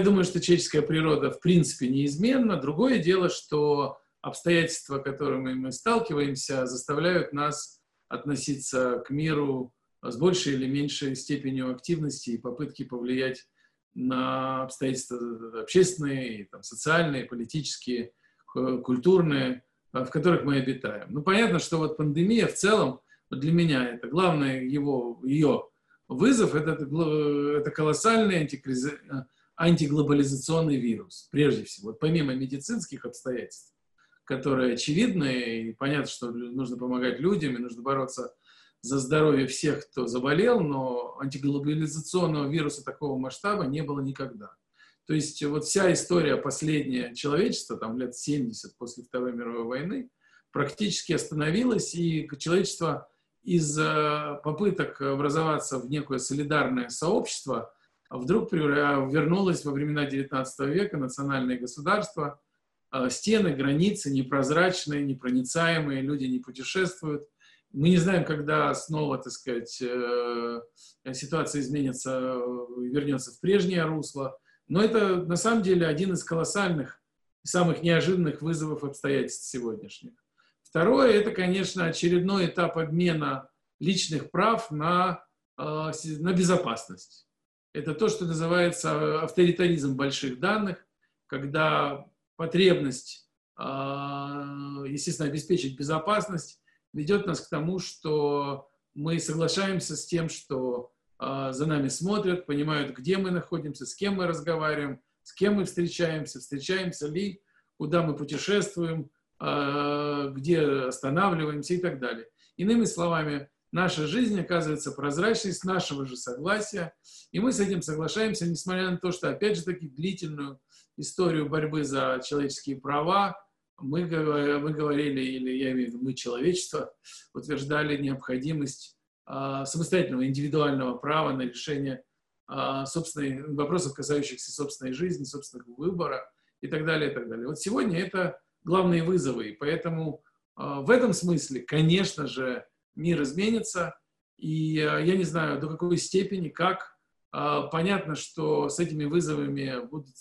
я думаю, что человеческая природа в принципе неизменна. Другое дело, что обстоятельства, которыми мы сталкиваемся, заставляют нас относиться к миру с большей или меньшей степенью активности и попытки повлиять на обстоятельства общественные, там, социальные, политические, культурные, в которых мы обитаем. Ну, понятно, что вот пандемия в целом, для меня это главный его, ее вызов, это, это колоссальный антикриз, антиглобализационный вирус, прежде всего, вот помимо медицинских обстоятельств, которые очевидны, и понятно, что нужно помогать людям, и нужно бороться за здоровье всех, кто заболел, но антиглобализационного вируса такого масштаба не было никогда. То есть вот вся история последняя человечества, там лет 70 после Второй мировой войны, практически остановилась, и человечество из попыток образоваться в некое солидарное сообщество вдруг вернулось во времена XIX века национальные государства, а, стены, границы непрозрачные, непроницаемые, люди не путешествуют. Мы не знаем, когда снова, так сказать, э, ситуация изменится, вернется в прежнее русло. Но это на самом деле один из колоссальных, самых неожиданных вызовов обстоятельств сегодняшних. Второе – это, конечно, очередной этап обмена личных прав на, а, на безопасность. Это то, что называется авторитаризм больших данных, когда потребность, а, естественно, обеспечить безопасность ведет нас к тому, что мы соглашаемся с тем, что а, за нами смотрят, понимают, где мы находимся, с кем мы разговариваем, с кем мы встречаемся, встречаемся ли, куда мы путешествуем, а, где останавливаемся и так далее. Иными словами, наша жизнь оказывается прозрачной с нашего же согласия, и мы с этим соглашаемся, несмотря на то, что, опять же таки, длительную историю борьбы за человеческие права мы, мы говорили, или я имею в виду мы, человечество, утверждали необходимость а, самостоятельного индивидуального права на решение собственной, вопросов, касающихся собственной жизни, собственного выбора и так далее, и так далее. Вот сегодня это главные вызовы, и поэтому а, в этом смысле, конечно же, мир изменится, и э, я не знаю, до какой степени, как. Э, понятно, что с этими вызовами будут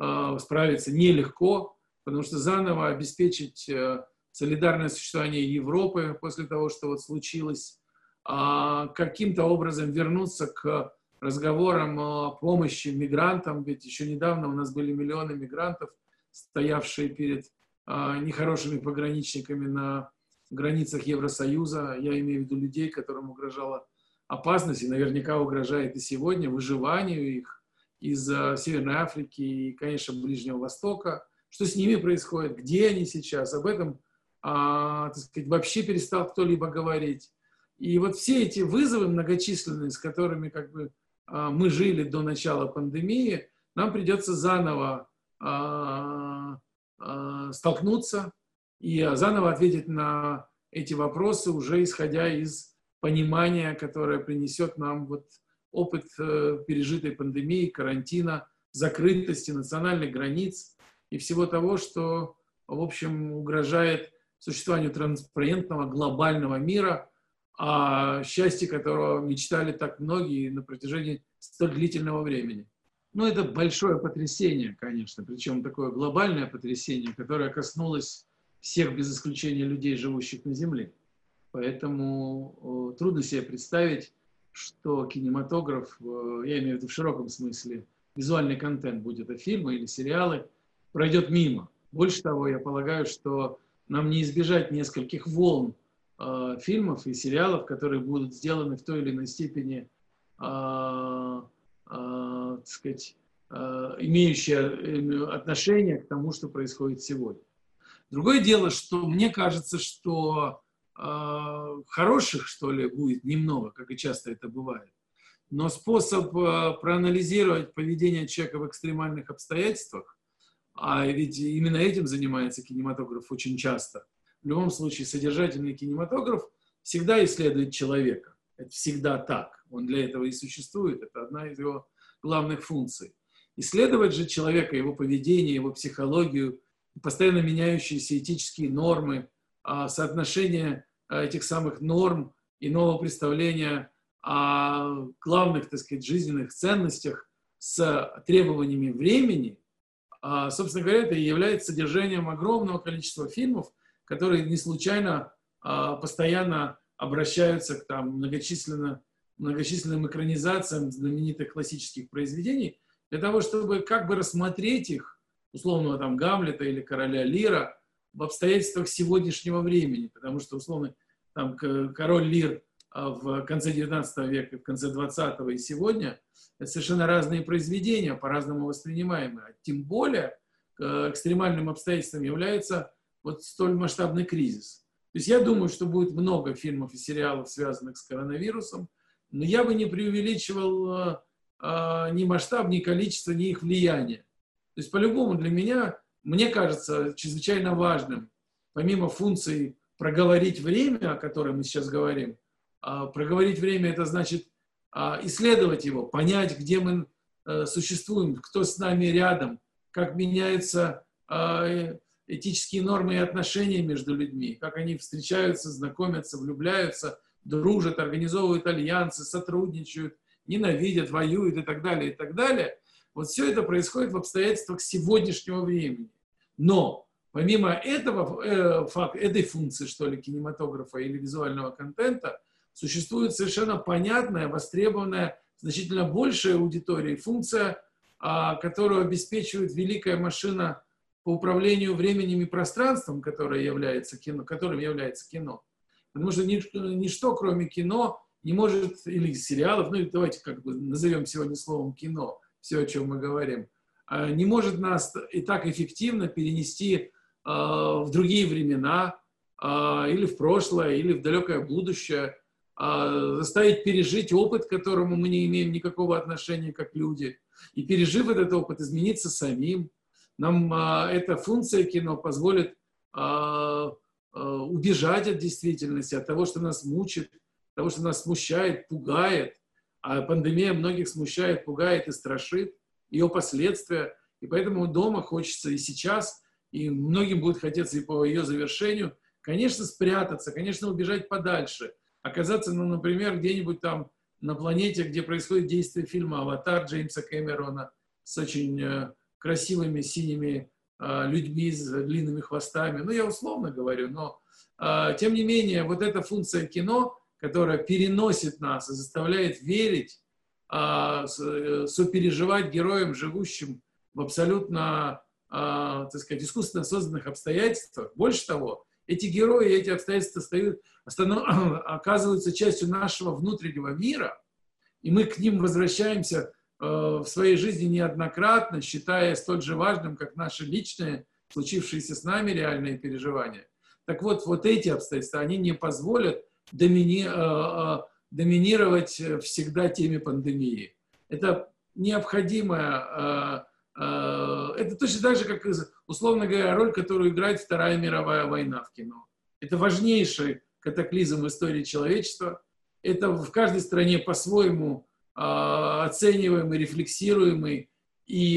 э, справиться нелегко, потому что заново обеспечить солидарное существование Европы после того, что вот случилось, а каким-то образом вернуться к разговорам о помощи мигрантам, ведь еще недавно у нас были миллионы мигрантов, стоявшие перед нехорошими пограничниками на границах Евросоюза. Я имею в виду людей, которым угрожала опасность, и наверняка угрожает и сегодня выживанию их из Северной Африки и, конечно, Ближнего Востока. Что с ними происходит, где они сейчас, об этом а, так сказать, вообще перестал кто-либо говорить. И вот все эти вызовы многочисленные, с которыми как бы, а, мы жили до начала пандемии, нам придется заново а, а, столкнуться, и заново ответить на эти вопросы, уже исходя из понимания, которое принесет нам вот опыт э, пережитой пандемии, карантина, закрытости национальных границ и всего того, что, в общем, угрожает существованию транспарентного глобального мира, о счастье которого мечтали так многие на протяжении столь длительного времени. Ну, это большое потрясение, конечно, причем такое глобальное потрясение, которое коснулось всех без исключения людей, живущих на Земле. Поэтому трудно себе представить, что кинематограф, э, я имею в виду в широком смысле, визуальный контент, будь это фильмы или сериалы, пройдет мимо. Больше того, я полагаю, что нам не избежать нескольких волн э, фильмов и сериалов, которые будут сделаны в той или иной степени, э, э, так сказать, э, имеющие э, отношение к тому, что происходит сегодня. Другое дело, что мне кажется, что э, хороших, что ли, будет немного, как и часто это бывает. Но способ э, проанализировать поведение человека в экстремальных обстоятельствах, а ведь именно этим занимается кинематограф очень часто. В любом случае, содержательный кинематограф всегда исследует человека. Это всегда так. Он для этого и существует. Это одна из его главных функций. Исследовать же человека, его поведение, его психологию – постоянно меняющиеся этические нормы, а, соотношение а, этих самых норм и нового представления о главных, так сказать, жизненных ценностях с требованиями времени, а, собственно говоря, это и является содержанием огромного количества фильмов, которые не случайно постоянно обращаются к там, многочисленно, многочисленным экранизациям знаменитых классических произведений, для того, чтобы как бы рассмотреть их, условного там Гамлета или Короля Лира, в обстоятельствах сегодняшнего времени, потому что, условно, там король Лир а, в конце 19 века, в конце 20 и сегодня, это совершенно разные произведения, по-разному воспринимаемые. А тем более экстремальным обстоятельством является вот столь масштабный кризис. То есть я думаю, что будет много фильмов и сериалов, связанных с коронавирусом, но я бы не преувеличивал э, э, ни масштаб, ни количество, ни их влияние. То есть по-любому для меня, мне кажется, чрезвычайно важным, помимо функции проговорить время, о котором мы сейчас говорим, э, проговорить время это значит э, исследовать его, понять, где мы э, существуем, кто с нами рядом, как меняется э, этические нормы и отношения между людьми, как они встречаются, знакомятся, влюбляются, дружат, организовывают альянсы, сотрудничают, ненавидят, воюют и так далее, и так далее. Вот все это происходит в обстоятельствах сегодняшнего времени. Но помимо этого, э, факт, этой функции, что ли, кинематографа или визуального контента, существует совершенно понятная, востребованная, значительно большая аудитория, функция, а, которую обеспечивает великая машина по управлению временем и пространством, которое является кино, которым является кино. Потому что ничто, ничто, кроме кино, не может, или сериалов, ну давайте как бы назовем сегодня словом кино, все, о чем мы говорим, а, не может нас и так эффективно перенести э, в другие времена, э, или в прошлое, или в далекое будущее, э, заставить пережить опыт, к которому мы не имеем никакого отношения как люди, и пережив этот опыт, измениться самим, нам эта функция кино позволит убежать от действительности, от того, что нас мучит, того, что нас смущает, пугает. А пандемия многих смущает, пугает и страшит, ее последствия. И поэтому дома хочется и сейчас, и многим будет хотеться и по ее завершению, конечно, спрятаться, конечно, убежать подальше, оказаться, ну, например, где-нибудь там на планете, где происходит действие фильма «Аватар» Джеймса Кэмерона с очень э, красивыми синими э, людьми с длинными хвостами. Ну, я условно говорю, но э, тем не менее, вот эта функция кино, которая переносит нас и заставляет верить, э, сопереживать героям, живущим в абсолютно, э, так сказать, искусственно созданных обстоятельствах. Больше того, эти герои, эти обстоятельства стают, останов, оказываются частью нашего внутреннего мира, и мы к ним возвращаемся Э, в своей жизни неоднократно, считая столь же важным, как наши личные, случившиеся с нами реальные переживания. Так вот, вот эти обстоятельства, они не позволят домини, э, э, доминировать всегда теме пандемии. Это необходимая, это точно так же, как, условно говоря, роль, которую играет Вторая мировая война в кино. Это важнейший катаклизм в истории человечества. Это в каждой стране по-своему оцениваемый, рефлексируемый и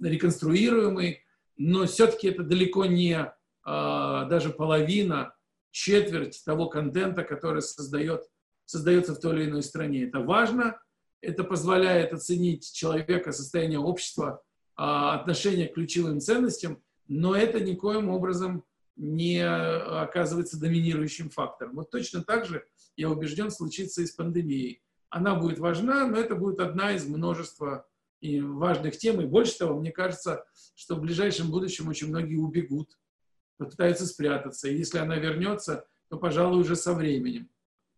реконструируемый, но все-таки это далеко не даже половина, четверть того контента, который создает, создается в той или иной стране. Это важно, это позволяет оценить человека, состояние общества, отношение к ключевым ценностям, но это никоим образом не оказывается доминирующим фактором. Вот точно так же, я убежден, случится и с пандемией она будет важна, но это будет одна из множества и важных тем. И больше того, мне кажется, что в ближайшем будущем очень многие убегут, попытаются спрятаться. И если она вернется, то, пожалуй, уже со временем.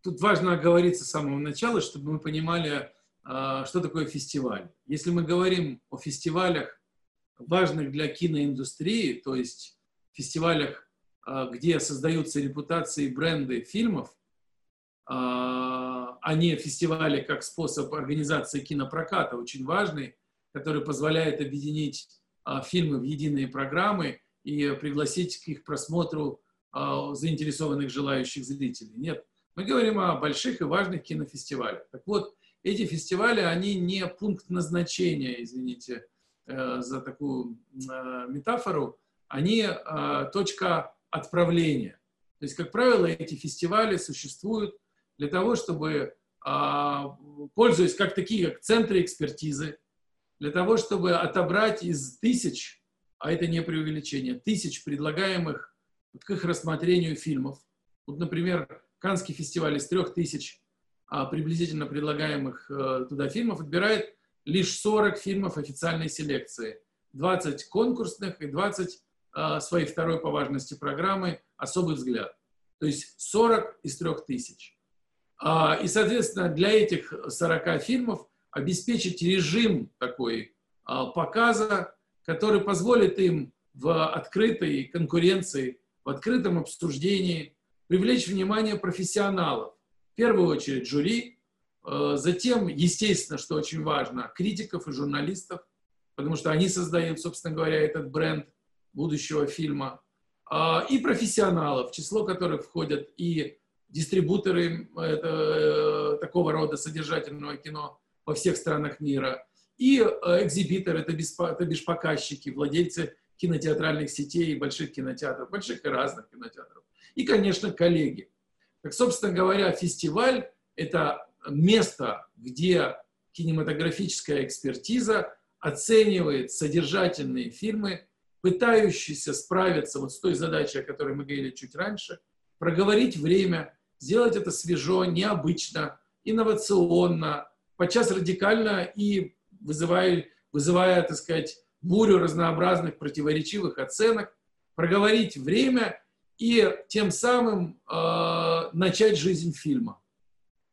Тут важно оговориться с самого начала, чтобы мы понимали, а, что такое фестиваль. Если мы говорим о фестивалях, важных для киноиндустрии, то есть фестивалях, а, где создаются репутации бренды фильмов, а, а не фестивали как способ организации кинопроката, очень важный, который позволяет объединить фильмы в единые программы и пригласить к их просмотру а, заинтересованных желающих зрителей. Нет, мы говорим о больших и важных кинофестивалях. Так вот, эти фестивали, они не пункт назначения, извините э, за такую э, метафору, они э, точка отправления. То есть, как правило, эти фестивали существуют для того, чтобы, а, пользуясь как такие, как центры экспертизы, для того, чтобы отобрать из тысяч, а это не преувеличение, тысяч предлагаемых к их рассмотрению фильмов. Вот, например, Канский фестиваль из трех тысяч а, приблизительно предлагаемых а, туда фильмов отбирает лишь 40 фильмов официальной селекции, 20 конкурсных и 20 а, своей второй по важности программы «Особый взгляд». То есть 40 из 3000. А, и, соответственно, для этих 40 фильмов обеспечить режим такой показа, который позволит им в открытой конкуренции, в открытом обсуждении привлечь внимание профессионалов. В первую очередь жюри, а, затем, естественно, что очень важно, критиков и журналистов, потому что они создают, собственно говоря, этот бренд будущего фильма, и профессионалов, в число которых входят и дистрибуторы это, э, такого рода содержательного кино во всех странах мира, и э, экзибиторы, это, беспо, это бишь показчики, владельцы кинотеатральных сетей больших кинотеатров, больших и разных кинотеатров. И, конечно, коллеги. Так, собственно говоря, фестиваль – это место, где кинематографическая экспертиза оценивает содержательные фильмы, пытающиеся справиться вот с той задачей, о которой мы говорили чуть раньше, проговорить время, сделать это свежо, необычно, инновационно, подчас радикально и вызывая, вызывая, так сказать, бурю разнообразных противоречивых оценок, проговорить время и тем самым э, начать жизнь фильма.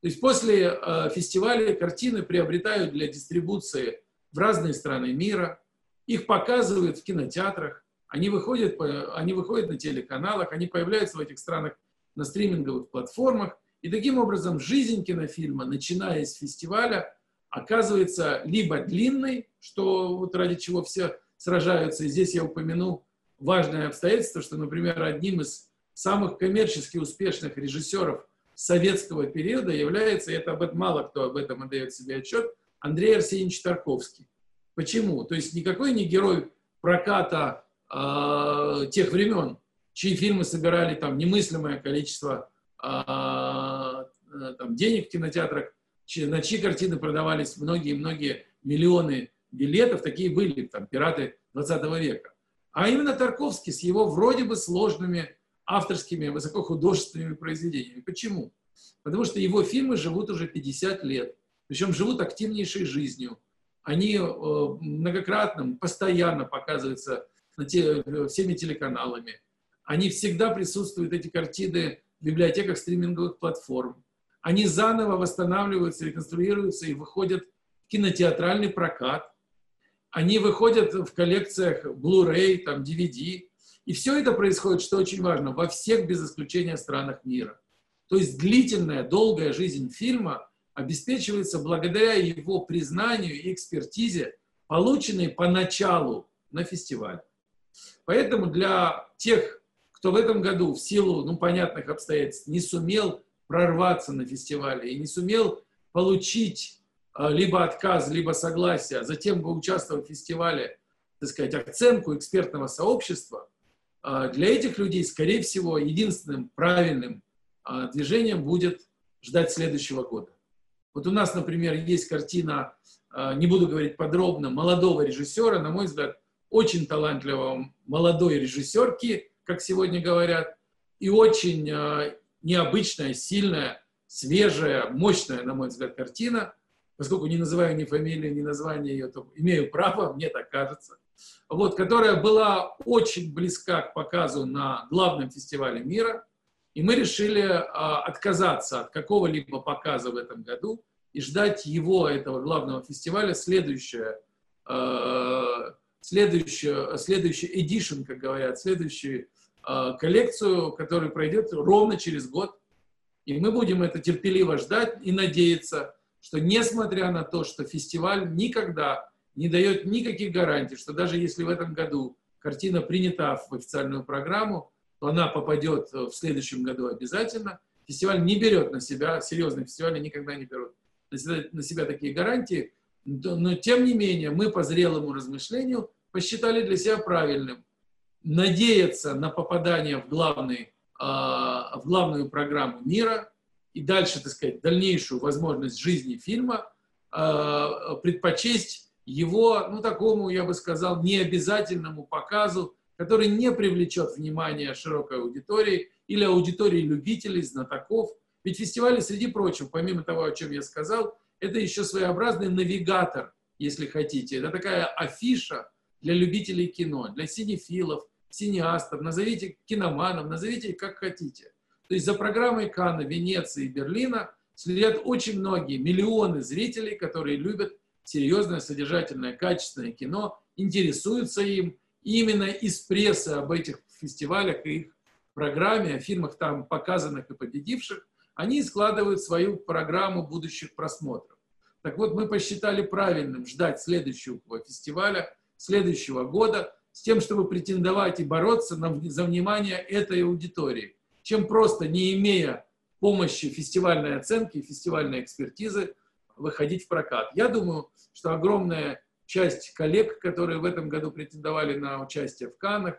То есть после э, фестиваля картины приобретают для дистрибуции в разные страны мира, их показывают в кинотеатрах, они выходят, они выходят на телеканалах, они появляются в этих странах на стриминговых платформах. И таким образом жизнь кинофильма, начиная с фестиваля, оказывается либо длинной, что вот ради чего все сражаются. И здесь я упомяну важное обстоятельство, что, например, одним из самых коммерчески успешных режиссеров советского периода является, и это об этом мало кто об этом отдает себе отчет, Андрей Арсеньевич Тарковский. Почему? То есть никакой не герой проката э, тех времен, чьи фильмы собирали там немыслимое количество а, э, там, денег в кинотеатрах, на чьи картины продавались многие-многие миллионы билетов, такие были там пираты 20 века. А именно Тарковский с его вроде бы сложными авторскими, высокохудожественными произведениями. Почему? Потому что его фильмы живут уже 50 лет, причем живут активнейшей жизнью. Они э, многократно, постоянно показываются на те, всеми телеканалами. Они всегда присутствуют, эти картины, в библиотеках стриминговых платформ. Они заново восстанавливаются, реконструируются и выходят в кинотеатральный прокат. Они выходят в коллекциях Blu-ray, там, DVD. И все это происходит, что очень важно, во всех без исключения странах мира. То есть длительная, долгая жизнь фильма обеспечивается благодаря его признанию и экспертизе, полученной поначалу на фестивале. Поэтому для тех кто в этом году в силу ну, понятных обстоятельств не сумел прорваться на фестивале и не сумел получить а, либо отказ, либо согласие, а затем бы участвовать в фестивале, так сказать, оценку экспертного сообщества, а, для этих людей, скорее всего, единственным правильным движением будет ждать следующего года. Вот у нас, например, есть картина, не буду говорить подробно, молодого режиссера, на мой взгляд, очень талантливого молодой режиссерки, как сегодня говорят, и очень необычная, сильная, свежая, мощная, на мой взгляд, картина. Поскольку не называю ни фамилию, ни название ее, то имею право, мне так кажется. Вот, которая была очень близка к показу на главном фестивале мира. И мы решили э, отказаться от какого-либо показа в этом году и ждать его, этого главного фестиваля, следующее, э, следующее, следующий edition, как говорят, следующий коллекцию, которая пройдет ровно через год. И мы будем это терпеливо ждать и надеяться, что несмотря на то, что фестиваль никогда не дает никаких гарантий, что даже если в этом году картина принята в официальную программу, то она попадет в следующем году обязательно. Фестиваль не берет на себя, серьезные фестивали никогда не берут на себя, на себя такие гарантии, но тем не менее мы по зрелому размышлению посчитали для себя правильным надеяться на попадание в, главный, а, в главную программу мира и дальше, так сказать, дальнейшую возможность жизни фильма а, предпочесть его, ну, такому, я бы сказал, необязательному показу, который не привлечет внимание широкой аудитории или аудитории любителей, знатоков. Ведь фестивали, среди прочего, помимо того, о чем я сказал, это еще своеобразный навигатор, если хотите. Это такая афиша для любителей кино, для синефилов, синеастов, назовите киноманов, назовите как хотите. То есть за программой Канна, Венеции и Берлина следят очень многие, миллионы зрителей, которые любят серьезное, содержательное, качественное кино, интересуются им. Именно из прессы об этих фестивалях и их программе, о фильмах там показанных и победивших, они складывают свою программу будущих просмотров. Так вот, мы посчитали правильным ждать следующего фестиваля, следующего года, с тем, чтобы претендовать и бороться на, за внимание этой аудитории, чем просто, не имея помощи фестивальной оценки, фестивальной экспертизы, выходить в прокат. Я думаю, что огромная часть коллег, которые в этом году претендовали на участие в Каннах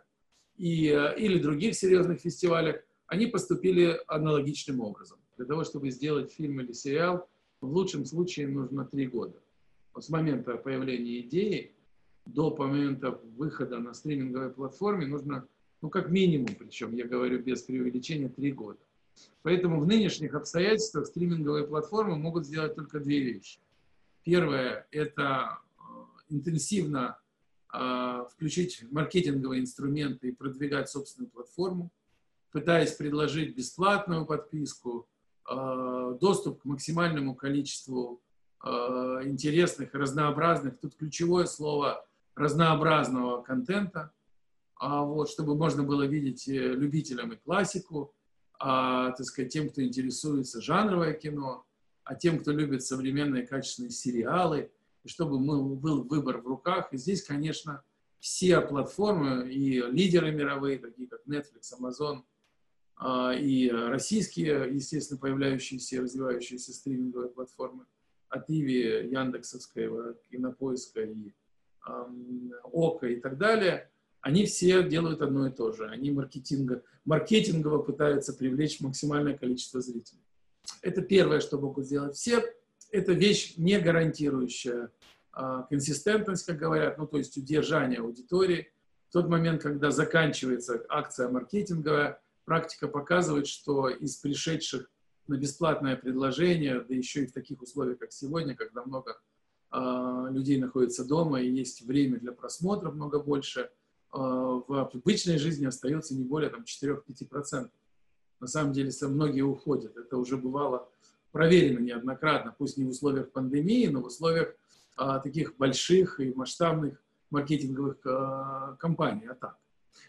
и, э, или других серьезных фестивалях, они поступили аналогичным образом. Для того, чтобы сделать фильм или сериал, в лучшем случае нужно три года. С момента появления идеи до момента выхода на стриминговой платформе нужно, ну, как минимум, причем, я говорю без преувеличения, три года. Поэтому в нынешних обстоятельствах стриминговые платформы могут сделать только две вещи. Первое – это э, интенсивно э, включить маркетинговые инструменты и продвигать собственную платформу, пытаясь предложить бесплатную подписку, э, доступ к максимальному количеству интересных, разнообразных, тут ключевое слово разнообразного контента, а вот, чтобы можно было видеть любителям и классику, а, так сказать, тем, кто интересуется жанровое кино, а тем, кто любит современные качественные сериалы, и чтобы был выбор в руках. И здесь, конечно, все платформы и лидеры мировые, такие как Netflix, Amazon, а, и российские, естественно, появляющиеся и развивающиеся стриминговые платформы от Иви, Яндексовского, Кинопоиска и Ока и так далее – они все делают одно и то же. Они маркетинга, маркетингово пытаются привлечь максимальное количество зрителей. Это первое, что могут сделать все. Это вещь, не гарантирующая а, консистентность, как говорят, ну, то есть удержание аудитории. В тот момент, когда заканчивается акция маркетинговая, практика показывает, что из пришедших на бесплатное предложение, да еще и в таких условиях, как сегодня, когда много людей находится дома и есть время для просмотра много больше, Э, в обычной жизни остается не более там, 4-5%. На самом деле многие уходят. Это уже бывало проверено неоднократно, пусть не в условиях пандемии, но в условиях а, таких больших и масштабных маркетинговых а, компаний, атак.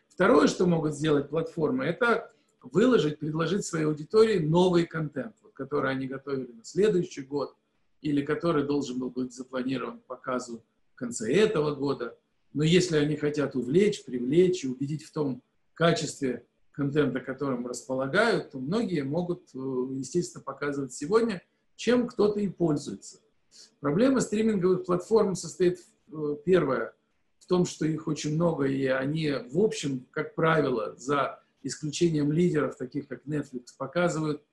Второе, что могут сделать платформы, это выложить, предложить своей аудитории новый контент, вот, который они готовили на следующий год или который должен был быть запланирован к показу в конце этого года – но если они хотят увлечь, привлечь и убедить в том качестве контента, которым располагают, то многие могут, э, естественно, показывать сегодня, чем кто-то и пользуется. Проблема стриминговых платформ состоит, э, первое, в том, что их очень много, и они, в общем, как правило, за исключением лидеров, таких как Netflix, показывают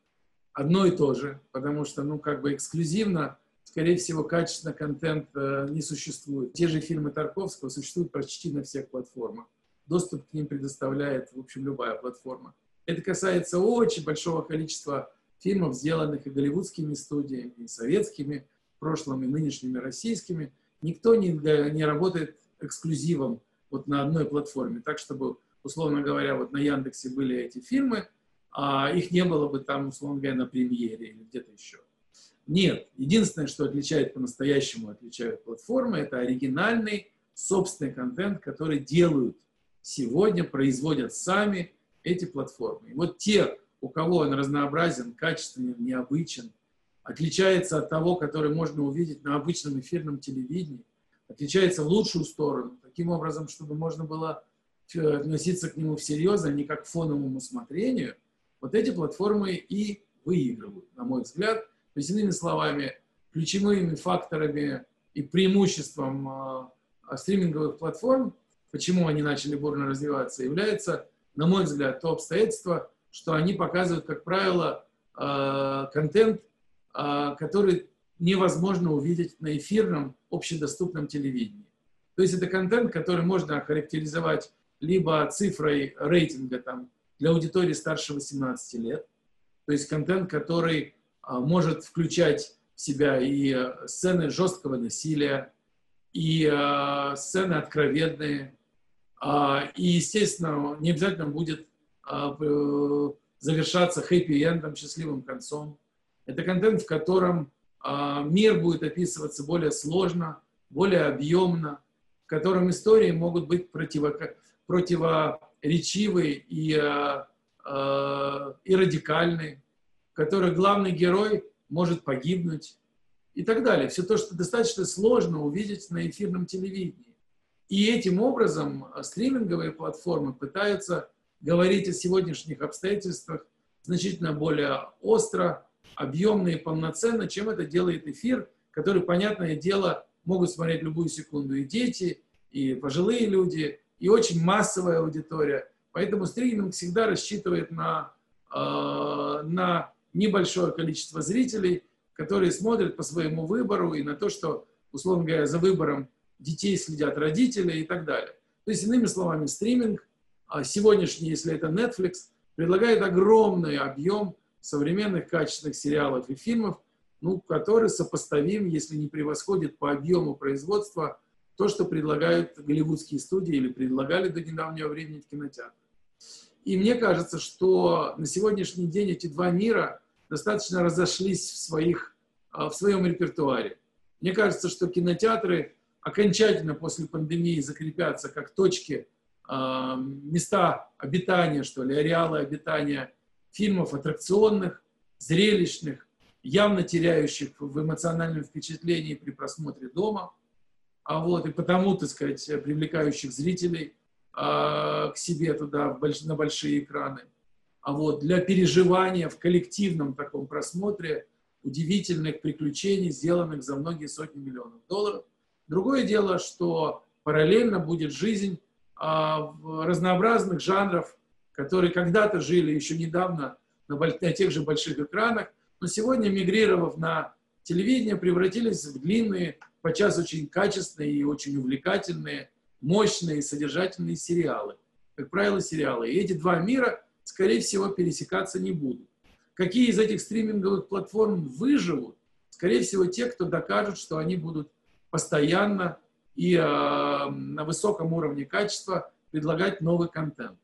одно и то же, потому что, ну, как бы эксклюзивно скорее всего, качественно контент э, не существует. Те же фильмы Тарковского существуют почти на всех платформах. Доступ к ним предоставляет, в общем, любая платформа. Это касается очень большого количества фильмов, сделанных и голливудскими студиями, и советскими, прошлыми, нынешними российскими. Никто не, не работает эксклюзивом вот на одной платформе, так чтобы, условно говоря, вот на Яндексе были эти фильмы, а их не было бы там, условно говоря, на премьере или где-то еще. Нет. Единственное, что отличает по-настоящему, отличают платформы, это оригинальный собственный контент, который делают сегодня, производят сами эти платформы. И вот те, у кого он разнообразен, качественен, необычен, отличается от того, который можно увидеть на обычном эфирном телевидении, отличается в лучшую сторону, таким образом, чтобы можно было относиться к нему всерьез, а не как к фоновому смотрению, вот эти платформы и выигрывают, на мой взгляд, то есть, иными словами, ключевыми факторами и преимуществом э, стриминговых платформ, почему они начали бурно развиваться, является, на мой взгляд, то обстоятельство, что они показывают, как правило, э, контент, э, который невозможно увидеть на эфирном общедоступном телевидении. То есть это контент, который можно охарактеризовать либо цифрой рейтинга там, для аудитории старше 18 лет, то есть контент, который а, может включать в себя и а, сцены жесткого насилия, и а, сцены откровенные, и, естественно, не обязательно будет завершаться хэппи-эндом, счастливым концом. Это контент, в котором мир будет описываться более сложно, более объемно, в котором истории могут быть противо, противоречивы и, и радикальны, в которых главный герой может погибнуть и так далее. Все то, что достаточно сложно увидеть на эфирном телевидении. И этим образом стриминговые платформы пытаются говорить о сегодняшних обстоятельствах значительно более остро, объемно и полноценно, чем это делает эфир, который, понятное дело, могут смотреть любую секунду и дети, и пожилые люди, и очень массовая аудитория. Поэтому стриминг всегда рассчитывает на, э, на небольшое количество зрителей, которые смотрят по своему выбору и на то, что, условно говоря, за выбором детей следят родители и так далее. То есть, иными словами, стриминг а сегодняшний, если это Netflix, предлагает огромный объем современных качественных сериалов и фильмов, ну, который сопоставим, если не превосходит по объему производства то, что предлагают голливудские студии или предлагали до недавнего времени в кинотеатрах. И мне кажется, что на сегодняшний день эти два мира достаточно разошлись в, своих, а, в своем репертуаре. Мне кажется, что кинотеатры окончательно после пандемии закрепятся как точки а, места обитания, что ли, ареалы обитания фильмов аттракционных, зрелищных, явно теряющих в эмоциональном впечатлении при просмотре дома, а вот, и потому, так сказать, привлекающих зрителей а, к себе туда больш, на большие экраны. А вот для переживания в коллективном таком просмотре удивительных приключений, сделанных за многие сотни миллионов долларов. Другое дело, что параллельно будет жизнь а, разнообразных жанров, которые когда-то жили еще недавно на, на тех же больших экранах, но сегодня, мигрировав на телевидение, превратились в длинные, подчас очень качественные и очень увлекательные, мощные, содержательные сериалы. Как правило, сериалы. И эти два мира, скорее всего, пересекаться не будут. Какие из этих стриминговых платформ выживут? Скорее всего, те, кто докажут, что они будут постоянно и э, на высоком уровне качества предлагать новый контент.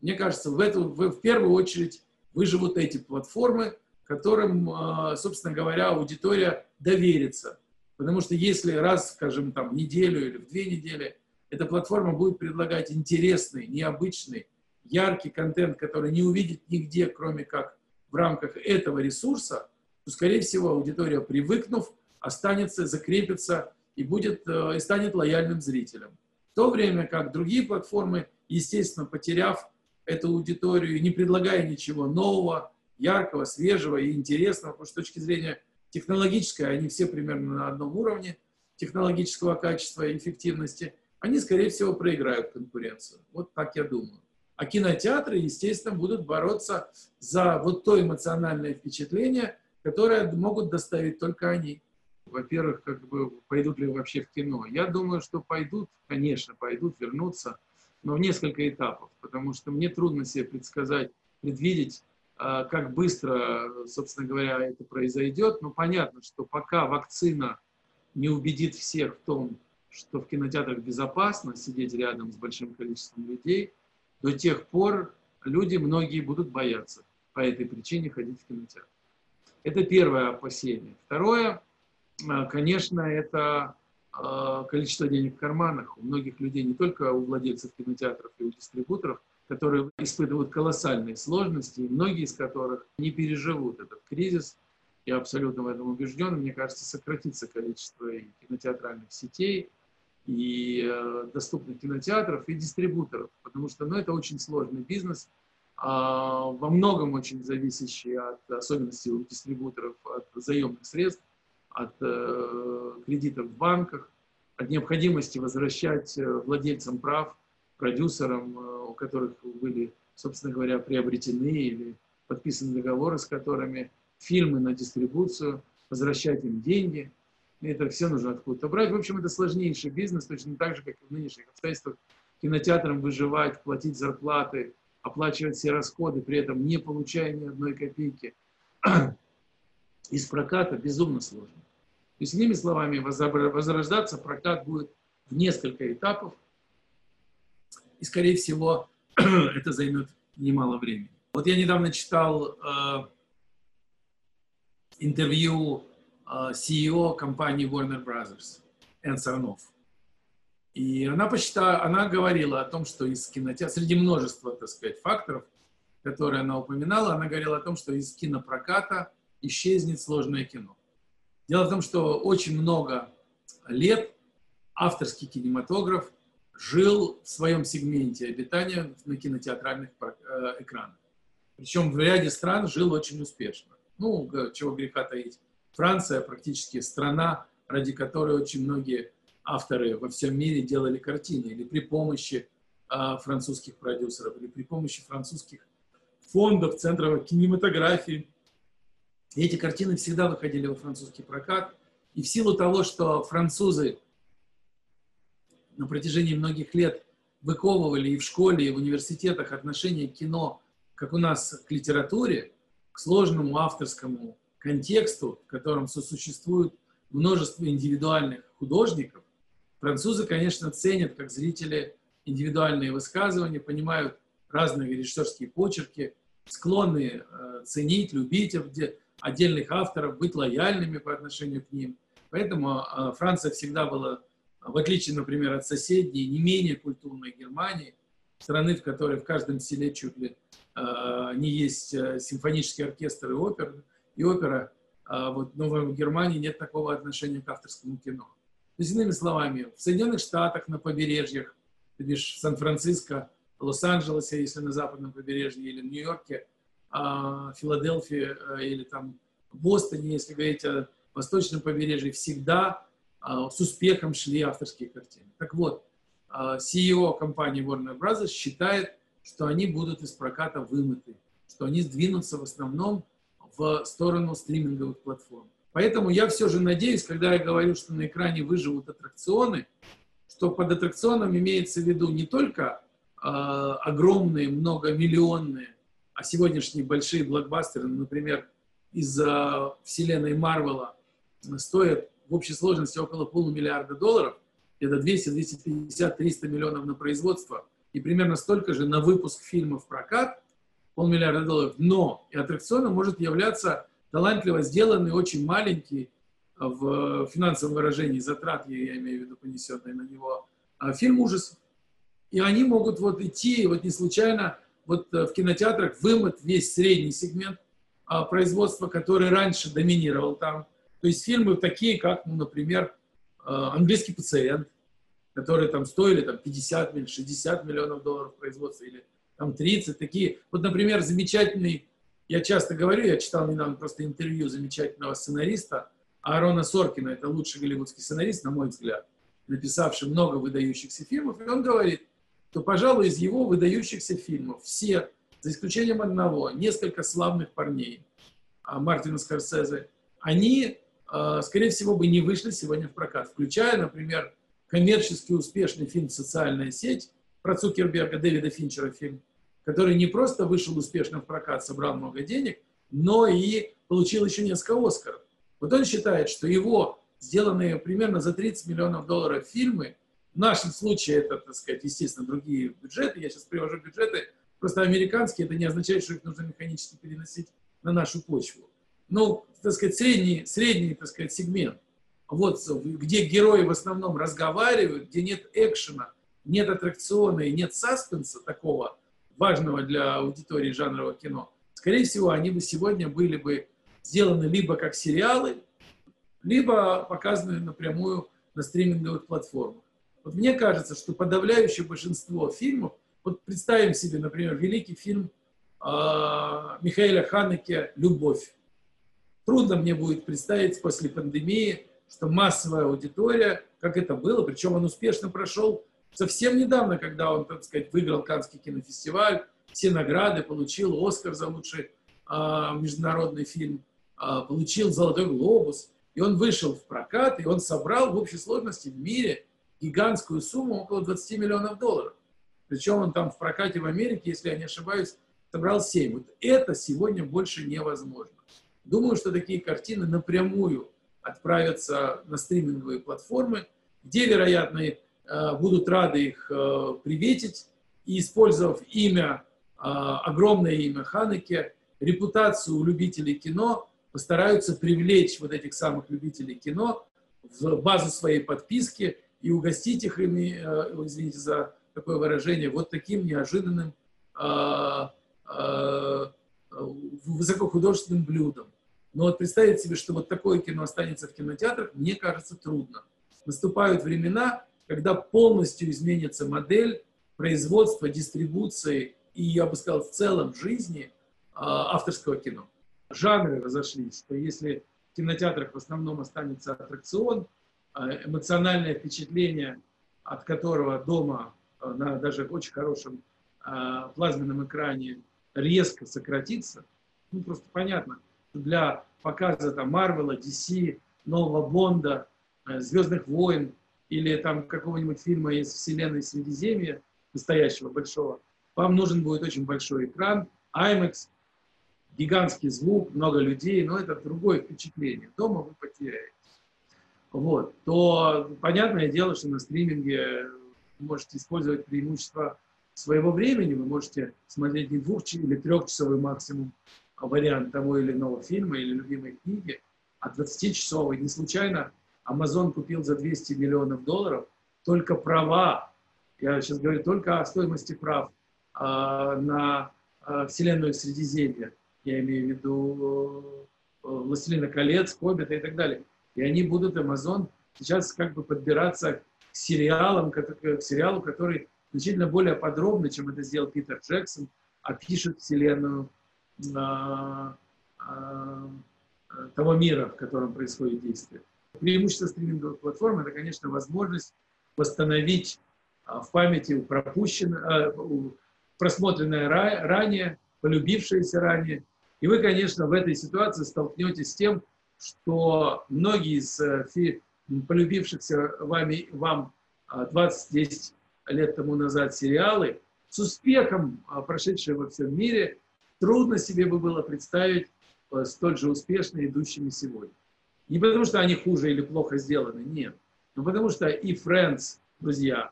Мне кажется, в, эту, в, в первую очередь выживут эти платформы, которым, э, собственно говоря, аудитория доверится. Потому что если раз, скажем, там, в неделю или в две недели эта платформа будет предлагать интересный, необычный, яркий контент, который не увидит нигде, кроме как в рамках этого ресурса, то, скорее всего, аудитория, привыкнув, останется, закрепится и, будет, э, и станет лояльным зрителем. В то время как другие платформы, естественно, потеряв эту аудиторию, не предлагая ничего нового, яркого, свежего и интересного, потому что с точки зрения технологической они все примерно на одном уровне технологического качества и эффективности, они, скорее всего, проиграют конкуренцию. Вот так я думаю. А кинотеатры, естественно, будут бороться за вот то эмоциональное впечатление, которое могут доставить только они во-первых, как бы пойдут ли вообще в кино. Я думаю, что пойдут, конечно, пойдут, вернутся, но в несколько этапов, потому что мне трудно себе предсказать, предвидеть, как быстро, собственно говоря, это произойдет. Но понятно, что пока вакцина не убедит всех в том, что в кинотеатрах безопасно сидеть рядом с большим количеством людей, до тех пор люди, многие будут бояться по этой причине ходить в кинотеатр. Это первое опасение. Второе, а, конечно, это а, количество денег в карманах. У многих людей, не только у владельцев кинотеатров и у дистрибуторов, которые испытывают колоссальные сложности, и многие из которых не переживут этот кризис. Я абсолютно в этом убежден. Мне кажется, сократится количество и кинотеатральных сетей, и э, доступных кинотеатров, и дистрибуторов, потому что ну, это очень сложный бизнес, а, во многом очень зависящий от особенностей у дистрибуторов, от заемных средств от э, кредитов в банках, от необходимости возвращать э, владельцам прав, продюсерам, э, у которых были, собственно говоря, приобретены или подписаны договоры, с которыми фильмы на дистрибуцию, возвращать им деньги. это все нужно откуда-то брать. В общем, это сложнейший бизнес, точно так же, как и в нынешних обстоятельствах. Кинотеатрам выживать, платить зарплаты, оплачивать все расходы, при этом не получая ни одной копейки из проката, безумно сложно. То есть, иными словами, возрождаться прокат будет в несколько этапов, и, скорее всего, это займет немало времени. Вот я недавно читал э, интервью э, CEO компании Warner Brothers, Энн Сарнов. И она, посчитала, она говорила о том, что из кинотеатра, среди множества, так сказать, факторов, которые она упоминала, она говорила о том, что из кинопроката исчезнет сложное кино. Дело в том, что очень много лет авторский кинематограф жил в своем сегменте обитания на кинотеатральных э, экранах. Причем в ряде стран жил очень успешно. Ну, чего греха таить. Франция практически страна, ради которой очень многие авторы во всем мире делали картины, или при помощи а, французских продюсеров, или при помощи французских фондов, центров кинематографии. И эти картины всегда выходили во французский прокат. И в силу того, что французы на протяжении многих лет выковывали и в школе, и в университетах отношение к кино, как у нас к литературе, к сложному авторскому контексту, в котором сосуществует множество индивидуальных художников, французы, конечно, ценят как зрители индивидуальные высказывания, понимают разные режиссерские почерки, склонны э, ценить, любить отдельных авторов, быть лояльными по отношению к ним. Поэтому э, Франция всегда была в отличие, например, от соседней, не менее культурной Германии, страны, в которой в каждом селе чуть ли э, не есть э, симфонический оркестр и опера, и опера, а вот, но в Германии нет такого отношения к авторскому кино. То есть, иными словами, в Соединенных Штатах на побережьях, ты видишь, Сан-Франциско, Лос-Анджелесе, если на западном побережье, или в Нью-Йорке, э, Филадельфии, э, или там Бостоне, если говорить о восточном побережье, всегда а, с успехом шли авторские картины. Так вот, а, CEO компании Warner Bros. считает, что они будут из проката вымыты, что они сдвинутся в основном в сторону стриминговых платформ. Поэтому я все же надеюсь, когда я говорю, что на экране выживут аттракционы, что под аттракционом имеется в виду не только э, огромные, многомиллионные, а сегодняшние большие блокбастеры, например, из э, вселенной Марвела, стоят в общей сложности около полумиллиарда долларов, это 200, 250, 300 миллионов на производство и примерно столько же на выпуск фильмов в прокат, полмиллиарда долларов. Но и аттракционом может являться талантливо сделанный, очень маленький в финансовом выражении затрат, я имею в виду понесенные на него, а, фильм ужасов. И они могут вот идти, вот не случайно, вот э, в кинотеатрах вымыт весь средний сегмент а, производства, который раньше доминировал там, то есть фильмы такие, как, ну, например, э, «Английский пациент», которые там стоили там, 50 60 миллионов долларов производства, или там 30, такие. Вот, например, замечательный, я часто говорю, я читал недавно просто интервью замечательного сценариста Аарона Соркина, это лучший голливудский сценарист, на мой взгляд, написавший много выдающихся фильмов, и он говорит, что, пожалуй, из его выдающихся фильмов все, за исключением одного, несколько славных парней, Мартина Скорсезе, они скорее всего, бы не вышли сегодня в прокат, включая, например, коммерчески успешный фильм «Социальная сеть» про Цукерберга, Дэвида Финчера фильм, который не просто вышел успешно в прокат, собрал много денег, но и получил еще несколько Оскаров. Вот он считает, что его сделанные примерно за 30 миллионов долларов фильмы, в нашем случае это, так сказать, естественно, другие бюджеты, я сейчас привожу бюджеты, просто американские, это не означает, что их нужно механически переносить на нашу почву ну, так сказать, средний, средний, так сказать, сегмент. Вот, где герои в основном разговаривают, где нет экшена, нет аттракциона и нет саспенса такого важного для аудитории жанрового кино, скорее всего, они бы сегодня были бы сделаны либо как сериалы, либо показаны напрямую на стриминговых платформах. Вот мне кажется, что подавляющее большинство фильмов, вот представим себе, например, великий фильм э, Михаила Ханеке «Любовь». Трудно мне будет представить после пандемии, что массовая аудитория, как это было, причем он успешно прошел совсем недавно, когда он, так сказать, выиграл Каннский кинофестиваль, все награды, получил Оскар за лучший а, международный фильм, а, получил Золотой глобус. И он вышел в прокат, и он собрал в общей сложности в мире гигантскую сумму, около 20 миллионов долларов. Причем он там в прокате в Америке, если я не ошибаюсь, собрал 7. Вот это сегодня больше невозможно. Думаю, что такие картины напрямую отправятся на стриминговые платформы, где, вероятно, э, будут рады их э, приветить, и, использовав имя, э, огромное имя Ханеке, репутацию у любителей кино, постараются привлечь вот этих самых любителей кино в базу своей подписки и угостить их ими, извините за такое выражение, вот таким неожиданным высокохудожественным блюдом. Но вот представить себе, что вот такое кино останется в кинотеатрах, мне кажется, трудно. Наступают времена, когда полностью изменится модель производства, дистрибуции и, я бы сказал, в целом жизни а, авторского кино. Жанры разошлись, что если в кинотеатрах в основном останется аттракцион, а, эмоциональное впечатление, от которого дома а, на даже очень хорошем плазменном экране резко сократится, ну просто понятно – для показа там Марвела, DC, нового Бонда, э, Звездных войн или там какого-нибудь фильма из вселенной Средиземья, настоящего большого, вам нужен будет очень большой экран, IMAX, гигантский звук, много людей, но это другое впечатление. Дома вы потеряете. Вот. То понятное дело, что на стриминге вы можете использовать преимущества своего времени, вы можете смотреть не двух или трехчасовой максимум вариант того или иного фильма или любимой книги, а 20-часовый. Не случайно Amazon купил за 200 миллионов долларов только права, я сейчас говорю только о стоимости прав э, на э, вселенную Средиземья, я имею в виду э, «Властелина колец», «Хоббита» и так далее. И они будут, Amazon, сейчас как бы подбираться к сериалам, к, к сериалу, который значительно более подробно, чем это сделал Питер Джексон, опишет вселенную того мира, в котором происходит действие. Преимущество стриминговых платформ – это, конечно, возможность восстановить а, в памяти пропущенное, а, просмотренное ранее, полюбившееся ранее. И вы, конечно, в этой ситуации столкнетесь с тем, что многие из э, полюбившихся вами, вам 20-10 лет тому назад сериалы, с успехом прошедшие во всем мире, трудно себе бы было представить э, столь же успешно идущими сегодня. Не потому, что они хуже или плохо сделаны, нет. Но потому что и Friends, друзья,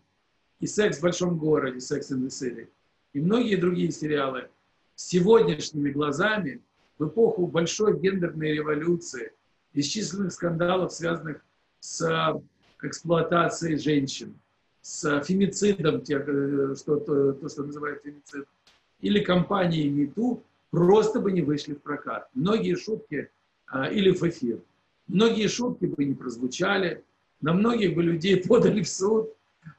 и «Секс в большом городе», «Sex in the City», и многие другие сериалы сегодняшними глазами в эпоху большой гендерной революции, бесчисленных скандалов, связанных с э, эксплуатацией женщин, с фемицидом, те, э, что, то, то, что называют фемицидом, или компании МИТУ просто бы не вышли в прокат. Многие шутки а, или в эфир. Многие шутки бы не прозвучали, на многих бы людей подали в суд,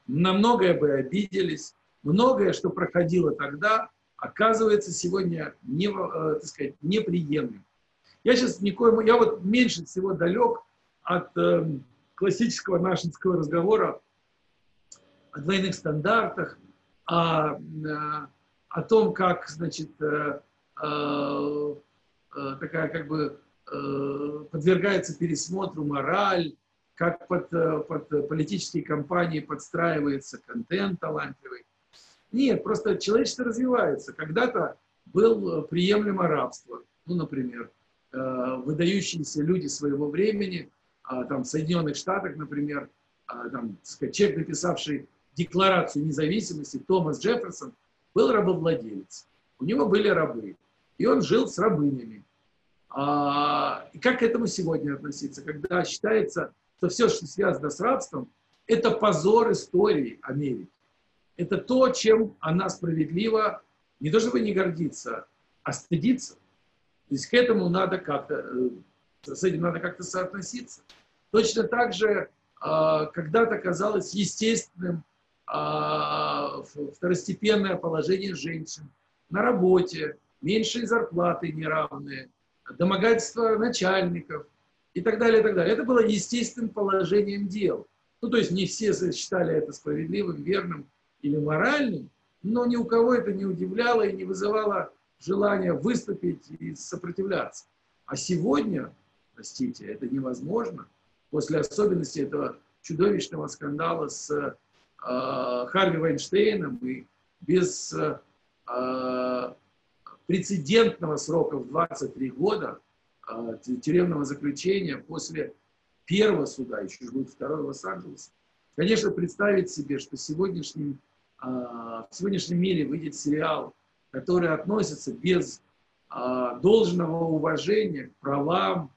на многое бы обиделись. Многое, что проходило тогда, оказывается сегодня не, э, так сказать, неприемлемым. Я сейчас никоим, я вот меньше всего далек от э, классического нашинского разговора о двойных стандартах, о, о о том, как, значит, э, э, э, такая как бы подвергается пересмотру мораль, как под, под политические кампании подстраивается контент талантливый. Нет, просто человечество развивается. Когда-то был приемлемо рабство. Ну, например, выдающиеся люди своего времени, там, в Соединенных Штатах, например, там, сказать, человек, написавший Декларацию независимости, Томас Джефферсон, был рабовладелец, у него были рабы, и он жил с рабынями. А, и как к этому сегодня относиться, когда считается, что все, что связано с рабством, это позор истории Америки. Это то, чем она справедливо не то чтобы не гордиться, а стыдиться. То есть к этому надо как-то, э, с этим надо как-то соотноситься. Точно так же а, когда-то казалось естественным второстепенное положение женщин на работе, меньшие зарплаты неравные, домогательство начальников и так далее, и так далее. Это было естественным положением дел. Ну, то есть не все считали это справедливым, верным или моральным, но ни у кого это не удивляло и не вызывало желания выступить и сопротивляться. А сегодня Простите, это невозможно. После особенностей этого чудовищного скандала с Харви Вайнштейном и без э, прецедентного срока в 23 года э, тюремного заключения после первого суда, еще будет второй в Лос-Анджелесе. Конечно, представить себе, что сегодняшним, э, в сегодняшнем мире выйдет сериал, который относится без э, должного уважения к правам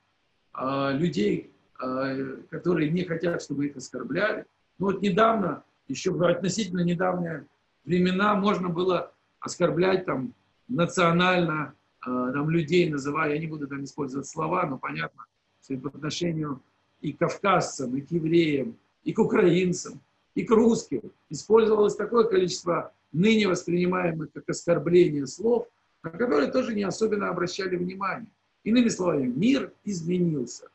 э, людей, э, которые не хотят, чтобы их оскорбляли. Ну вот недавно, еще в относительно недавние времена, можно было оскорблять там национально э, там, людей, называя, я не буду там использовать слова, но понятно, что и по отношению и к кавказцам, и к евреям, и к украинцам, и к русским использовалось такое количество ныне воспринимаемых как оскорбление слов, на которые тоже не особенно обращали внимание. Иными словами, мир изменился.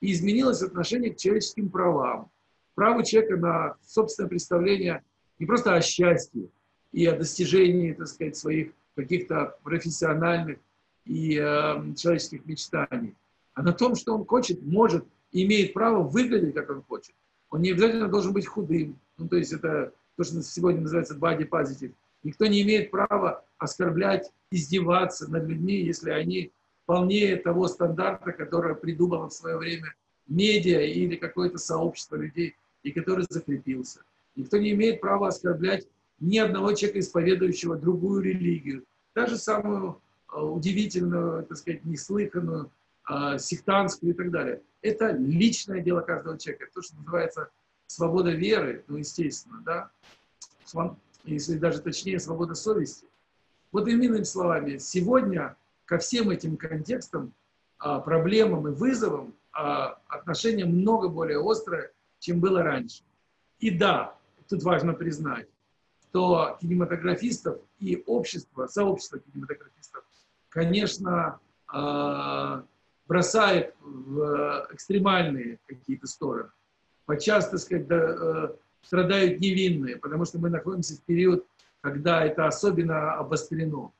И изменилось отношение к человеческим правам. Право человека на собственное представление не просто о счастье и о достижении, так сказать, своих каких-то профессиональных и э, человеческих мечтаний, а на том, что он хочет, может, имеет право выглядеть, как он хочет. Он не обязательно должен быть худым. Ну, то есть это то, что сегодня называется body positive. Никто не имеет права оскорблять, издеваться над людьми, если они вполне того стандарта, который придумало в свое время медиа или какое-то сообщество людей, и который закрепился. Никто не имеет права оскорблять ни одного человека, исповедующего другую религию, даже самую э, удивительную, так сказать, неслыханную, э, сектантскую и так далее. Это личное дело каждого человека. То, что называется свобода веры, ну, естественно, да, если даже точнее, свобода совести. Вот иными словами, сегодня ко всем этим контекстам, а, проблемам и вызовам а, отношение много более острое, чем было раньше. И да, тут важно признать, что кинематографистов и общество, сообщество кинематографистов, конечно, а, бросает в экстремальные какие-то стороны. Подчас, так сказать, да, э, страдают невинные, потому что мы находимся в период, когда это особенно обострено.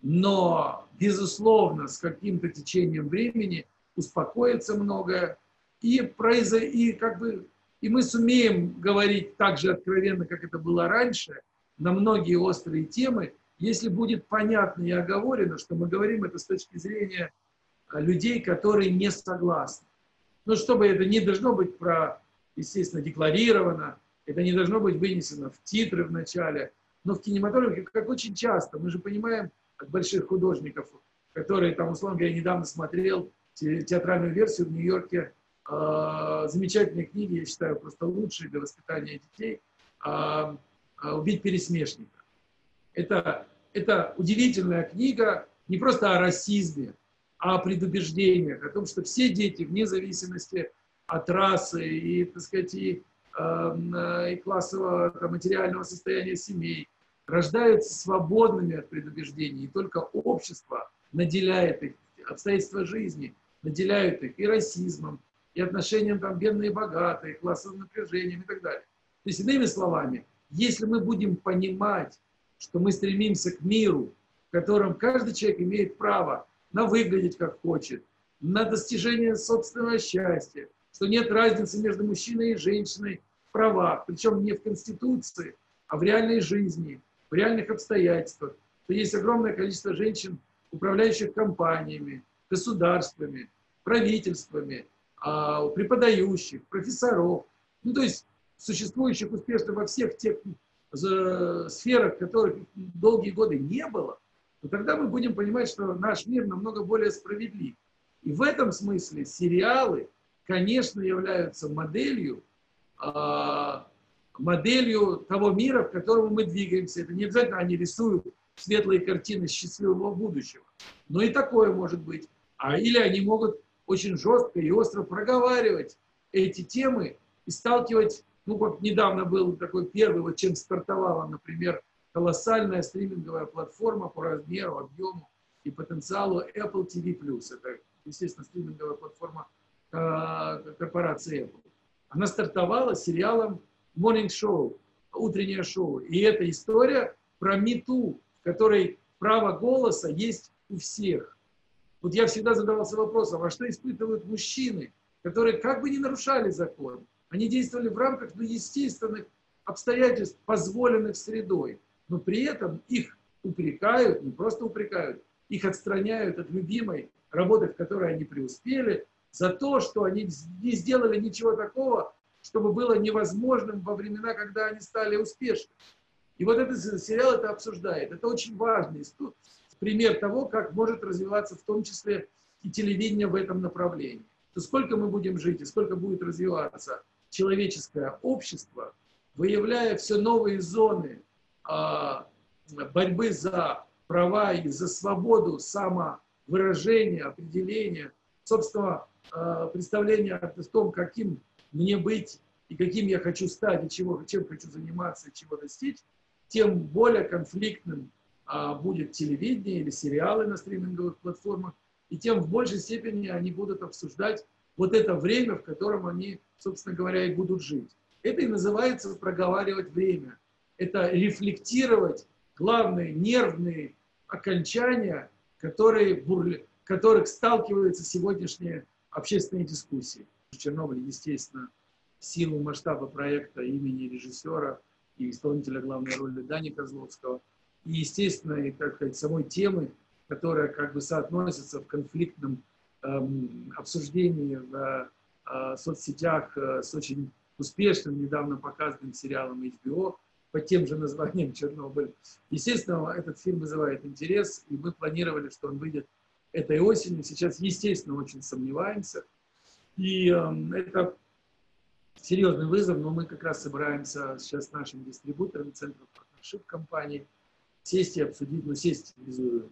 Но, безусловно, с каким-то течением времени успокоится многое, и, произо... и, как бы... и мы сумеем говорить так же откровенно, как это было раньше, на многие острые темы, если будет понятно и оговорено, что мы говорим это с точки зрения а, людей, которые не согласны. Но чтобы это не должно быть про, естественно, декларировано, это не должно быть вынесено в титры в начале, но в кинематографе, как очень часто, мы же понимаем от больших художников, которые, там, условно говоря, недавно смотрел театральную версию в Нью-Йорке э, замечательной книги, я считаю, просто лучшей для воспитания детей, э, «Убить пересмешника». Это, это удивительная книга не просто о расизме, а о предубеждениях, о том, что все дети, вне зависимости от расы и, так сказать, и Эм, э, и классового там, материального состояния семей, рождаются свободными от предубеждений, и только общество наделяет их, обстоятельства жизни наделяют их и расизмом, и отношением там бедные и богатые, классовым напряжением и так далее. То есть, иными словами, если мы будем понимать, что мы стремимся к миру, в котором каждый человек имеет право на выглядеть как хочет, на достижение собственного счастья, что нет разницы между мужчиной и женщиной, правах, причем не в Конституции, а в реальной жизни, в реальных обстоятельствах. То есть огромное количество женщин, управляющих компаниями, государствами, правительствами, а, преподающих, профессоров, ну то есть существующих успешно во всех тех сферах, которых долгие годы не было, то тогда мы будем понимать, что наш мир намного более справедлив. И в этом смысле сериалы, конечно, являются моделью а, моделью того мира, в котором мы двигаемся. Это не обязательно они рисуют светлые картины счастливого будущего. Но и такое может быть. А или они могут очень жестко и остро проговаривать эти темы и сталкивать, ну, как недавно был такой первый, вот чем стартовала, например, колоссальная стриминговая платформа по размеру, объему и потенциалу Apple TV+. Это, естественно, стриминговая платформа э, корпорации Apple она стартовала сериалом Morning Show, утреннее шоу. И эта история про мету, в которой право голоса есть у всех. Вот я всегда задавался вопросом, а что испытывают мужчины, которые как бы не нарушали закон, они действовали в рамках ну, естественных обстоятельств, позволенных средой, но при этом их упрекают, не просто упрекают, их отстраняют от любимой работы, в которой они преуспели, за то, что они не сделали ничего такого, чтобы было невозможным во времена, когда они стали успешными. И вот этот сериал это обсуждает. Это очень важный пример того, как может развиваться в том числе и телевидение в этом направлении. То сколько мы будем жить и сколько будет развиваться человеческое общество, выявляя все новые зоны а, борьбы за права и за свободу самовыражения, определения, собственно, а, представления о том, каким мне быть и каким я хочу стать, и чего, чем хочу заниматься, и чего достичь, тем более конфликтным будет телевидение или сериалы на стриминговых платформах, и тем в большей степени они будут обсуждать вот это время, в котором они, собственно говоря, и будут жить. Это и называется проговаривать время. Это рефлектировать главные нервные окончания, которые, бурли, которых сталкиваются сегодняшние общественные дискуссии. Чернобыль, естественно, силу масштаба проекта имени режиссера и исполнителя главной роли Дани Козловского, и, естественно, и, так сказать, самой темы, которая как бы соотносится в конфликтном эм, обсуждении в э, соцсетях э, с очень успешным, недавно показанным сериалом HBO под тем же названием «Чернобыль». Естественно, этот фильм вызывает интерес, и мы планировали, что он выйдет этой осенью. Сейчас, естественно, очень сомневаемся. И э, это серьезный вызов, но мы как раз собираемся сейчас с нашим дистрибутором, центром партнершип компании, сесть и обсудить, ну, сесть,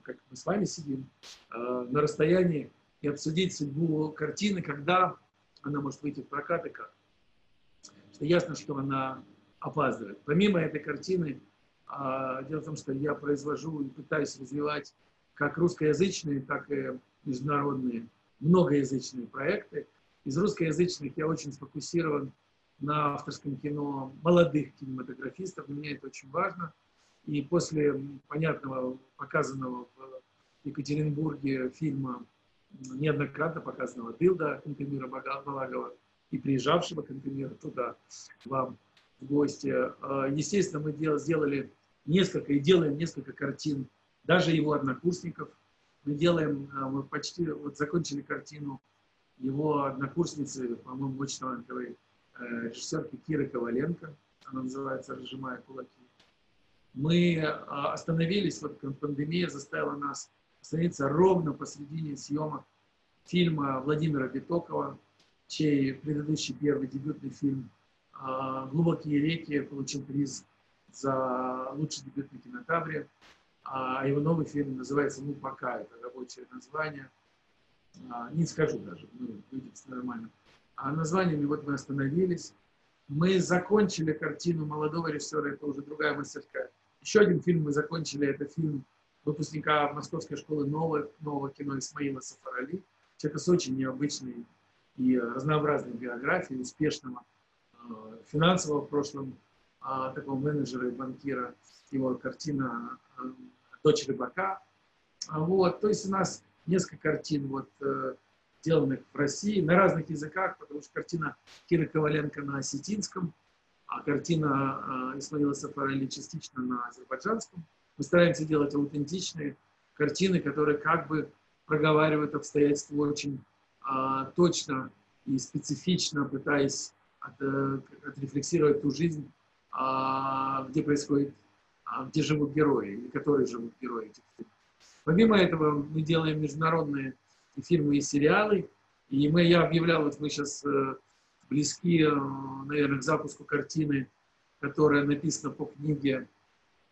как мы с вами сидим, э, на расстоянии и обсудить судьбу картины, когда она может выйти в прокат и как. Что ясно, что она опаздывает. Помимо этой картины, э, дело в том, что я произвожу и пытаюсь развивать как русскоязычные, так и международные многоязычные проекты. Из русскоязычных я очень сфокусирован на авторском кино молодых кинематографистов. Для меня это очень важно. И после понятного, показанного в Екатеринбурге фильма, неоднократно показанного «Дылда» Кантемира Балагова и приезжавшего Кантемира туда, вам в гости, а, естественно, мы сделали несколько и делаем несколько картин, даже его однокурсников. Мы делаем, а, мы почти вот закончили картину его однокурсницы, по-моему, очень талантливой Э, режиссерки Киры Коваленко. Она называется «Разжимая кулаки». Мы а, остановились, вот пандемия заставила нас остановиться ровно посредине съемок фильма Владимира Битокова, чей предыдущий первый дебютный фильм а, «Глубокие реки» получил приз за лучший дебютный кинотавре. А его новый фильм называется «Ну пока», это рабочее название. А, не скажу даже, ну, выйдет нормально. А названиями вот мы остановились. Мы закончили картину молодого режиссера, это уже другая мастерская. Еще один фильм мы закончили, это фильм выпускника Московской школы нового, нового кино Исмаила Сафарали. Человека с очень необычной и разнообразной биографией, успешного э, финансового в прошлом, э, такого менеджера и банкира. Его картина э, «Дочь рыбака». Вот, то есть у нас несколько картин вот, сделанных в России на разных языках, потому что картина Киры Коваленко на осетинском, а картина Исмаила Сафарали частично на азербайджанском. Мы стараемся делать аутентичные картины, которые как бы проговаривают обстоятельства очень э, точно и специфично, пытаясь от, э, отрефлексировать ту жизнь, э, где происходит, э, где живут герои, или которые живут герои этих фильмов. Помимо этого мы делаем международные фильмы, и сериалы. И мы, я объявлял, вот мы сейчас э, близки, э, наверное, к запуску картины, которая написана по книге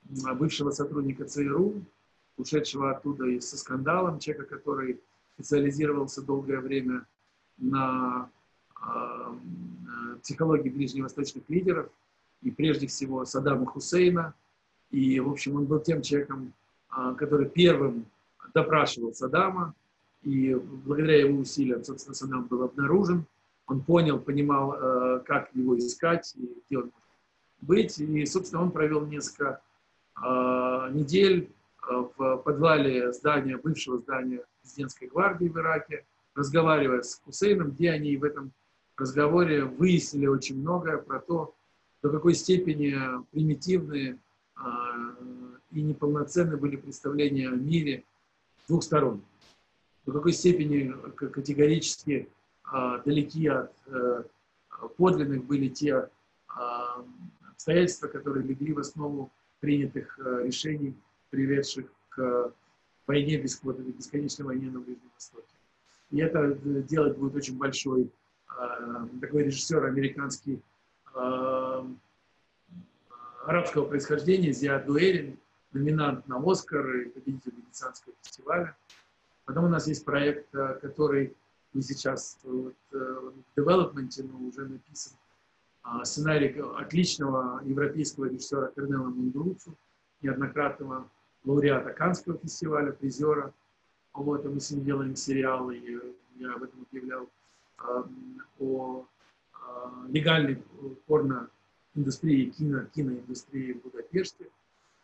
бывшего сотрудника ЦРУ, ушедшего оттуда и со скандалом, человека, который специализировался долгое время на э, психологии ближневосточных лидеров, и прежде всего Саддама Хусейна. И, в общем, он был тем человеком, который первым допрашивал Саддама, и благодаря его усилиям, собственно, Саддам был обнаружен. Он понял, понимал, э, как его искать и где он может быть. И, собственно, он провел несколько э, недель в подвале здания, бывшего здания президентской гвардии в Ираке, разговаривая с Хусейном, где они в этом разговоре выяснили очень многое про то, до какой степени примитивные и неполноценны были представления о мире двух сторон. До какой степени категорически далеки от э, подлинных были те а, обстоятельства, которые легли в основу принятых э, решений, приведших к войне, бесконечной войне на Ближнем Востоке. И это э, делать будет очень большой такой режиссер американский арабского происхождения Зиад Дуэрин, номинант на Оскар и победитель Венецианского фестиваля. Потом у нас есть проект, э, который мы сейчас вот, э, в девелопменте, но уже написан а, сценарий отличного европейского режиссера Корнела Мундруцу, неоднократного лауреата Канского фестиваля, призера. Вот, и мы с ним делаем сериал, и я об этом объявлял, о легальной порно индустрии, кино, киноиндустрии в Будапеште.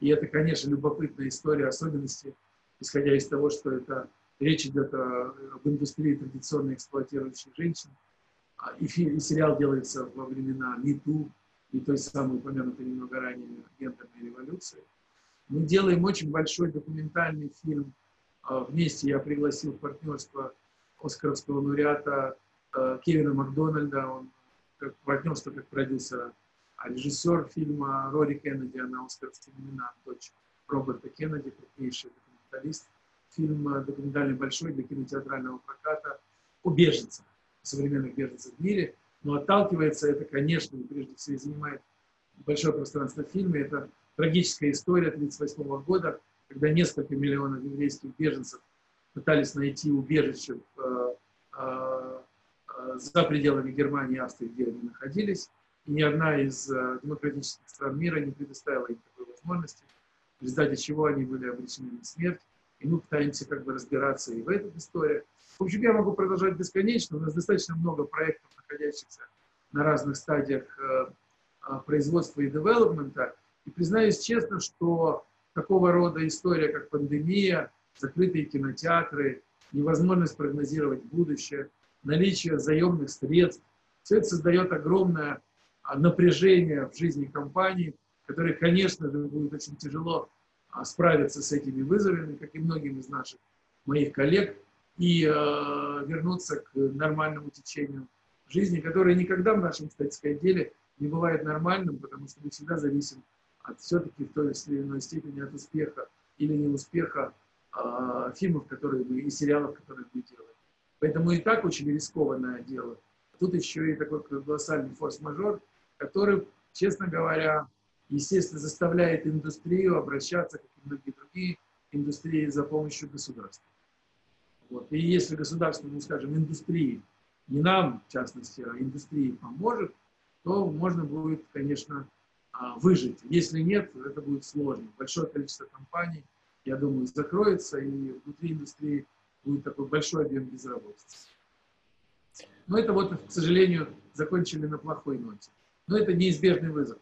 И это, конечно, любопытная история, особенности, исходя из того, что это речь идет об индустрии традиционно эксплуатирующих женщин. А, и, фи, и сериал делается во времена МИТУ и той самой упомянутой немного ранее гендерной революции. Мы делаем очень большой документальный фильм. А, вместе я пригласил в партнерство Оскаровского лауреата а, Кевина Макдональда. Он как партнерство как продюсера а режиссер фильма Рори Кеннеди, она оскаровский номинант, дочь Роберта Кеннеди, крупнейший документалист. Фильм документальный большой для кинотеатрального проката о беженцах, современных беженцах в мире. Но отталкивается это, конечно, прежде всего занимает большое пространство в фильме. Это трагическая история 1938 года, когда несколько миллионов еврейских беженцев пытались найти убежище в, э, э, э, за пределами Германии и Австрии, где они находились и ни одна из э, демократических стран мира не предоставила им такой возможности, в результате чего они были обречены на смерть. И мы пытаемся как бы разбираться и в этой истории. В общем, я могу продолжать бесконечно. У нас достаточно много проектов, находящихся на разных стадиях э, э, производства и девелопмента. И признаюсь честно, что такого рода история, как пандемия, закрытые кинотеатры, невозможность прогнозировать будущее, наличие заемных средств, все это создает огромное а, напряжение в жизни компании, которое, конечно же, будет очень тяжело справиться с этими вызовами, как и многим из наших моих коллег, и э, вернуться к нормальному течению жизни, которое никогда в нашем, кстати сказать, деле не бывает нормальным, потому что мы всегда зависим от все-таки в той или иной степени от успеха или неуспеха э, фильмов, которые мы, и сериалов, которые мы делаем. Поэтому и так очень рискованное дело. Тут еще и такой колоссальный форс-мажор, который, честно говоря, естественно, заставляет индустрию обращаться, как и многие другие индустрии, за помощью государства. Вот. И если государство, ну, скажем, индустрии, не нам, в частности, а индустрии поможет, то можно будет, конечно, а, выжить. Если нет, это будет сложно. Большое количество компаний, я думаю, закроется, и внутри индустрии будет такой большой объем безработицы. Но это вот, к сожалению, закончили на плохой ноте. Но это неизбежный вызов.